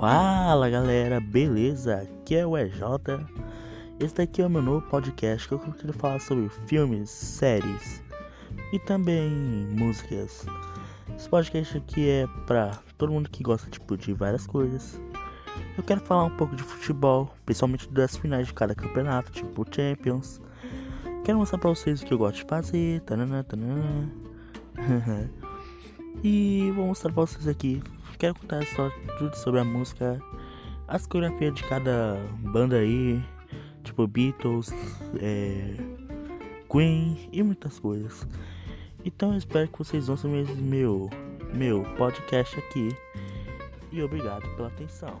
Fala galera, beleza? Aqui é o EJ. Esse daqui é o meu novo podcast que eu quero falar sobre filmes, séries e também músicas. Esse podcast aqui é pra todo mundo que gosta tipo, de várias coisas. Eu quero falar um pouco de futebol, principalmente das finais de cada campeonato, tipo Champions. Quero mostrar pra vocês o que eu gosto de fazer. Tanana, tanana. e vou mostrar pra vocês aqui quero contar só tudo sobre a música, as coreografias de cada banda aí, tipo Beatles, é, Queen e muitas coisas. Então eu espero que vocês ouçam meu, meu podcast aqui. E obrigado pela atenção.